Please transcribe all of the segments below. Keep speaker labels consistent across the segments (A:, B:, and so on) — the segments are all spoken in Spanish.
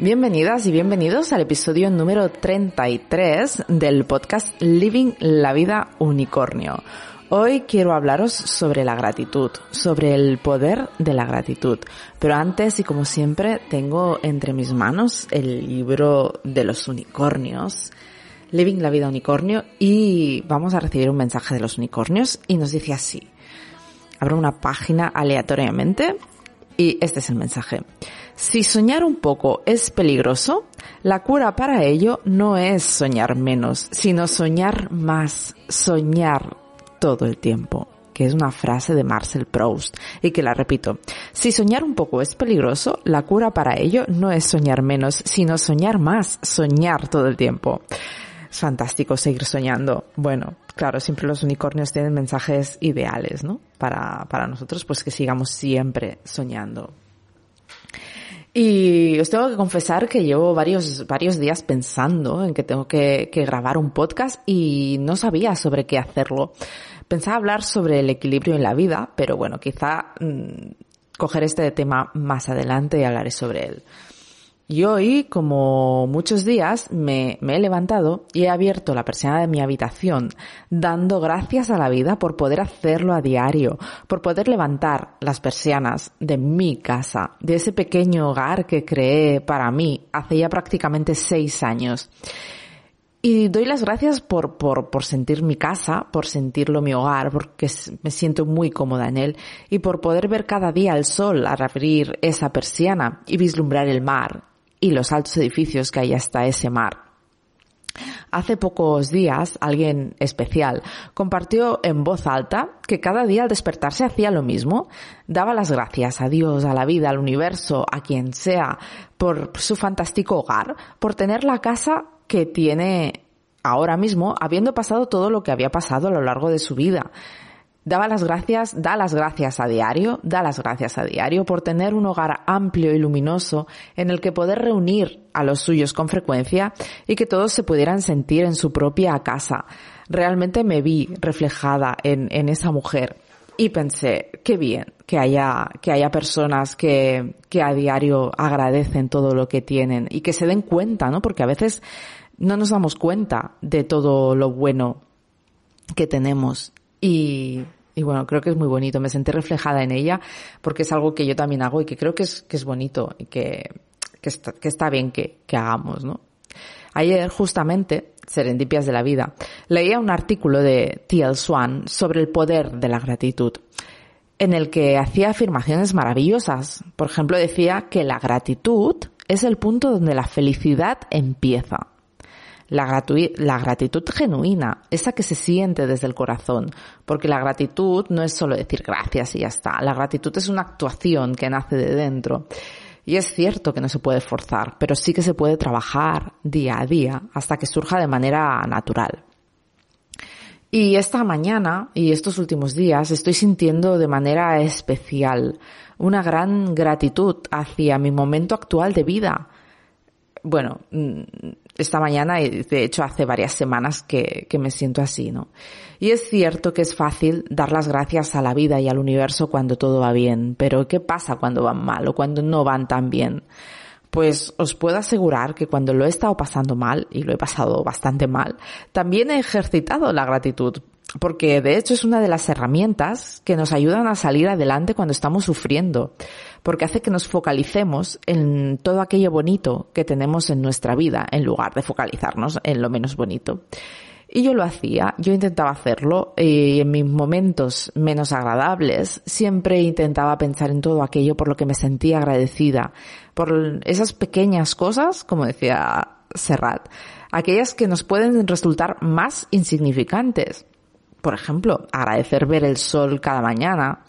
A: Bienvenidas y bienvenidos al episodio número 33 del podcast Living la vida unicornio. Hoy quiero hablaros sobre la gratitud, sobre el poder de la gratitud. Pero antes y como siempre tengo entre mis manos el libro de los unicornios, Living la vida unicornio, y vamos a recibir un mensaje de los unicornios y nos dice así. Abro una página aleatoriamente y este es el mensaje. Si soñar un poco es peligroso, la cura para ello no es soñar menos, sino soñar más, soñar todo el tiempo que es una frase de Marcel Proust y que la repito. Si soñar un poco es peligroso, la cura para ello no es soñar menos, sino soñar más, soñar todo el tiempo. Es fantástico seguir soñando. Bueno, claro, siempre los unicornios tienen mensajes ideales, ¿no? Para, para nosotros, pues que sigamos siempre soñando. Y os tengo que confesar que llevo varios, varios días pensando en que tengo que, grabar un podcast y no sabía sobre qué hacerlo. Pensaba hablar sobre el equilibrio en la vida, pero bueno, quizá mmm, coger este tema más adelante y hablaré sobre él. Y hoy, como muchos días, me, he levantado y he abierto la persiana de mi habitación, dando gracias a la vida por poder hacerlo a diario, por poder levantar las persianas de mi casa, de ese pequeño hogar que creé para mí hace ya prácticamente seis años. Y doy las gracias por, por, por sentir mi casa, por sentirlo mi hogar, porque me siento muy cómoda en él, y por poder ver cada día el sol al abrir esa persiana y vislumbrar el mar, y los altos edificios que hay hasta ese mar. Hace pocos días alguien especial compartió en voz alta que cada día al despertarse hacía lo mismo, daba las gracias a Dios, a la vida, al universo, a quien sea, por su fantástico hogar, por tener la casa que tiene ahora mismo, habiendo pasado todo lo que había pasado a lo largo de su vida daba las gracias, da las gracias a diario, da las gracias a diario por tener un hogar amplio y luminoso en el que poder reunir a los suyos con frecuencia y que todos se pudieran sentir en su propia casa. Realmente me vi reflejada en, en esa mujer y pensé, qué bien que haya, que haya personas que, que a diario agradecen todo lo que tienen y que se den cuenta, ¿no? Porque a veces no nos damos cuenta de todo lo bueno que tenemos y y bueno, creo que es muy bonito. Me sentí reflejada en ella porque es algo que yo también hago y que creo que es, que es bonito y que, que, está, que está bien que, que hagamos, ¿no? Ayer, justamente, Serendipias de la Vida, leía un artículo de T.L. Swan sobre el poder de la gratitud, en el que hacía afirmaciones maravillosas. Por ejemplo, decía que la gratitud es el punto donde la felicidad empieza. La, la, gratitud genuina, esa que se siente desde el corazón, porque la gratitud no es solo decir gracias y ya está, la gratitud es una actuación que nace de dentro. Y es cierto que no se puede forzar, pero sí que se puede trabajar día a día hasta que surja de manera natural. Y esta mañana y estos últimos días estoy sintiendo de manera especial una gran gratitud hacia mi momento actual de vida, bueno, mm, esta mañana y de hecho hace varias semanas que, que, me siento así, ¿no? Y es cierto que es fácil dar las gracias a la vida y al universo cuando todo va bien, pero ¿qué pasa cuando van mal o cuando no van tan bien? Pues os puedo asegurar que cuando lo he estado pasando mal, y lo he pasado bastante mal, también he ejercitado la gratitud, porque de hecho es una de las herramientas que nos ayudan a salir adelante cuando estamos sufriendo porque hace que nos focalicemos en todo aquello bonito que tenemos en nuestra vida, en lugar de focalizarnos en lo menos bonito. Y yo lo hacía, yo intentaba hacerlo y en mis momentos menos agradables siempre intentaba pensar en todo aquello por lo que me sentía agradecida, por esas pequeñas cosas, como decía Serrat, aquellas que nos pueden resultar más insignificantes. Por ejemplo, agradecer ver el sol cada mañana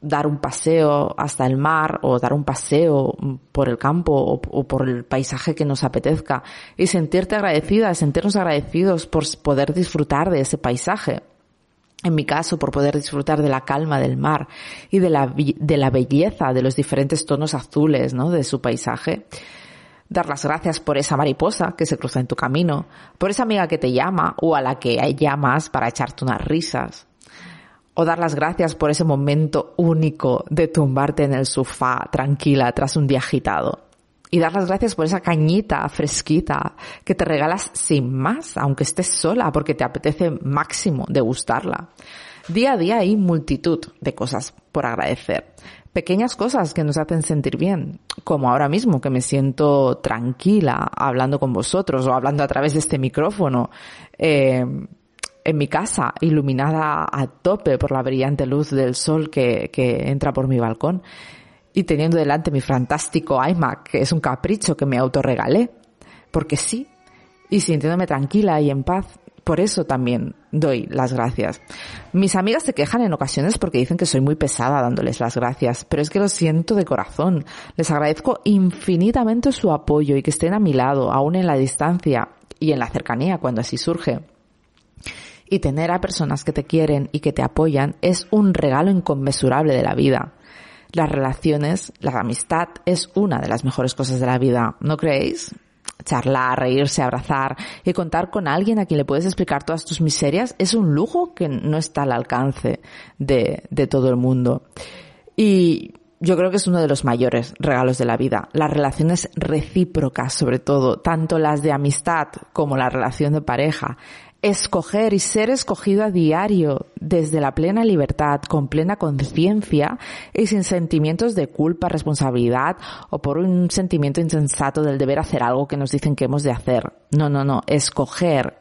A: dar un paseo hasta el mar o dar un paseo por el campo o, por el paisaje que nos apetezca y sentirte agradecida, sentirnos agradecidos por poder disfrutar de ese paisaje. En mi caso, por poder disfrutar de la calma del mar y de la, de la belleza de los diferentes tonos azules, ¿no? De su paisaje. Dar las gracias por esa mariposa que se cruza en tu camino, por esa amiga que te llama o a la que llamas para echarte unas risas o dar las gracias por ese momento único de tumbarte en el sofá tranquila tras un día agitado. y dar las gracias por esa cañita fresquita que te regalas sin más, aunque estés sola, porque te apetece máximo degustarla. Día a día hay multitud de cosas por agradecer. Pequeñas cosas que nos hacen sentir bien, como ahora mismo que me siento tranquila hablando con vosotros o hablando a través de este micrófono. Eh, en mi casa, iluminada a tope por la brillante luz del sol que, que entra por mi balcón y teniendo delante mi fantástico iMac, que es un capricho que me autorregalé, porque sí, y sintiéndome tranquila y en paz, por eso también doy las gracias. Mis amigas se quejan en ocasiones porque dicen que soy muy pesada dándoles las gracias, pero es que lo siento de corazón. Les agradezco infinitamente su apoyo y que estén a mi lado, aún en la distancia y en la cercanía cuando así surge. Y tener a personas que te quieren y que te apoyan es un regalo inconmensurable de la vida las relaciones, la amistad es una de las mejores cosas de la vida, ¿no creéis? Charlar, reírse, abrazar y contar con alguien a quien le puedes explicar todas tus miserias es un lujo que no está al alcance de, de todo el mundo. Y yo creo que es uno de los mayores regalos de la vida. Las relaciones recíprocas, sobre todo, tanto las de amistad como la relación de pareja, escoger y ser escogido a diario desde la plena libertad, con plena conciencia y sin sentimientos de culpa, responsabilidad o por un sentimiento insensato del deber hacer algo que nos dicen que hemos de hacer. No, no, no. Escoger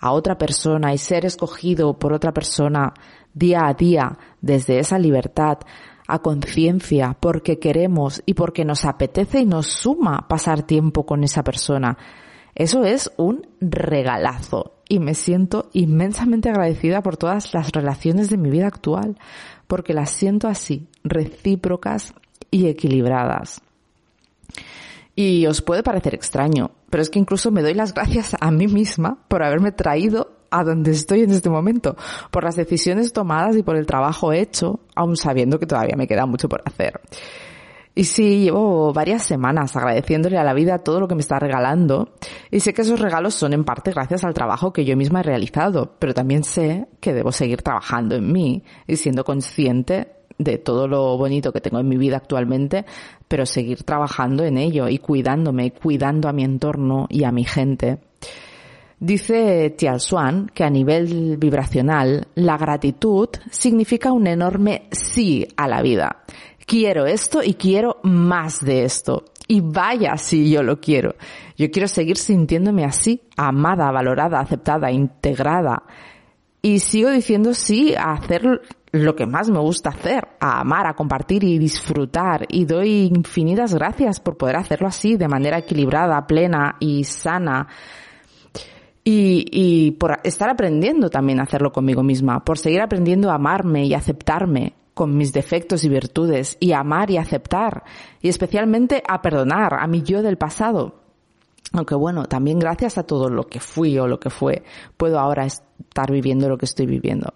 A: a otra persona y ser escogido por otra persona día a día desde esa libertad a conciencia porque queremos y porque nos apetece y nos suma pasar tiempo con esa persona. Eso es un regalazo y me siento inmensamente agradecida por todas las relaciones de mi vida actual, porque las siento así, recíprocas y equilibradas. Y os puede parecer extraño, pero es que incluso me doy las gracias a mí misma por haberme traído a donde estoy en este momento, por las decisiones tomadas y por el trabajo hecho, aun sabiendo que todavía me queda mucho por hacer. Y sí, llevo varias semanas agradeciéndole a la vida todo lo que me está regalando y sé que esos regalos son en parte gracias al trabajo que yo misma he realizado, pero también sé que debo seguir trabajando en mí y siendo consciente de todo lo bonito que tengo en mi vida actualmente, pero seguir trabajando en ello y cuidándome, cuidando a mi entorno y a mi gente. Dice Tial Swan que a nivel vibracional la gratitud significa un enorme sí a la vida quiero esto y quiero más de esto. Y vaya si yo lo quiero. Yo quiero seguir sintiéndome así, amada, valorada, aceptada, integrada. Y sigo diciendo sí a hacer lo que más me gusta hacer, a amar, a compartir y disfrutar. Y doy infinitas gracias por poder hacerlo así, de manera equilibrada, plena y sana. Y, y por estar aprendiendo también a hacerlo conmigo misma, por seguir aprendiendo a amarme y aceptarme con mis defectos y virtudes y amar y aceptar y especialmente a perdonar a mi yo del pasado. Aunque bueno, también gracias a todo lo que fui o lo que fue, puedo ahora estar viviendo lo que estoy viviendo.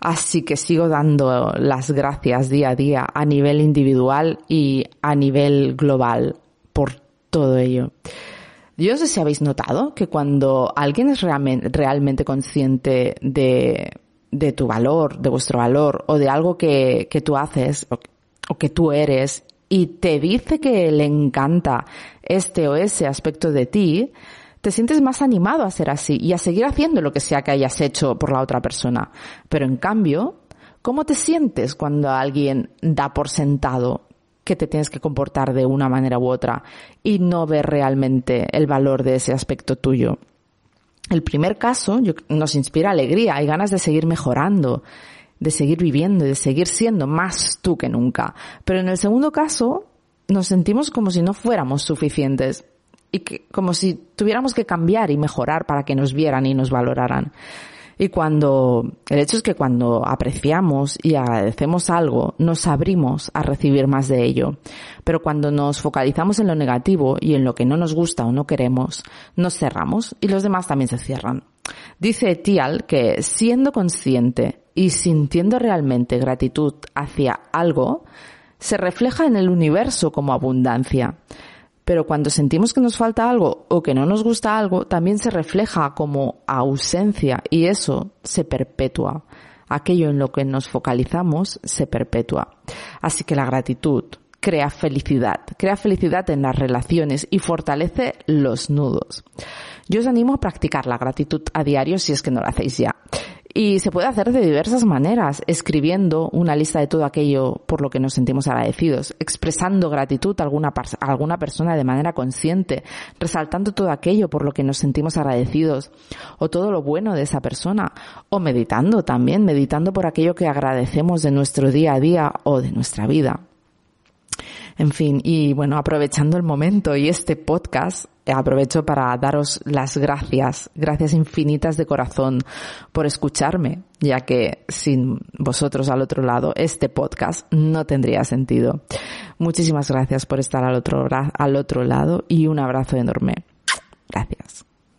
A: Así que sigo dando las gracias día a día a nivel individual y a nivel global por todo ello. Yo sé si habéis notado que cuando alguien es realmente, consciente de tu valor, de vuestro valor o de algo que, tú haces o que tú eres y te dice que le encanta este o ese aspecto de ti, te sientes más animado a ser así y a seguir haciendo lo que sea que hayas hecho por la otra persona. Pero en cambio, ¿cómo te sientes cuando alguien da por sentado que te tienes que comportar de una manera u otra y no ve realmente el valor de ese aspecto tuyo? el primer caso nos inspira alegría y ganas de seguir mejorando, de seguir viviendo y de seguir siendo más tú que nunca. Pero en el segundo caso nos sentimos como si no fuéramos suficientes y que, como si tuviéramos que cambiar y mejorar para que nos vieran y nos valoraran. Y cuando, el hecho es que cuando apreciamos y agradecemos algo, nos abrimos a recibir más de ello. Pero cuando nos focalizamos en lo negativo y en lo que no nos gusta o no queremos, nos cerramos y los demás también se cierran. Dice Tial que siendo consciente y sintiendo realmente gratitud hacia algo, se refleja en el universo como abundancia. Pero cuando sentimos que nos falta algo o que no nos gusta algo, también se refleja como ausencia y eso se perpetúa. Aquello en lo que nos focalizamos se perpetúa. Así que la gratitud, crea felicidad, crea felicidad en las relaciones y fortalece los nudos. Yo os animo a practicar la gratitud a diario si es que no lo hacéis ya. Y se puede hacer de diversas maneras, escribiendo una lista de todo aquello por lo que nos sentimos agradecidos, expresando gratitud a alguna, a alguna persona de manera consciente, resaltando todo aquello por lo que nos sentimos agradecidos, o todo lo bueno de esa persona, o meditando también, meditando por aquello que agradecemos de nuestro día a día o de nuestra vida. En fin, y bueno, aprovechando el momento y este podcast, aprovecho para daros las gracias, gracias infinitas de corazón por escucharme, ya que sin vosotros al otro lado este podcast no tendría sentido. Muchísimas gracias por estar al otro, al otro lado y un abrazo enorme. Gracias.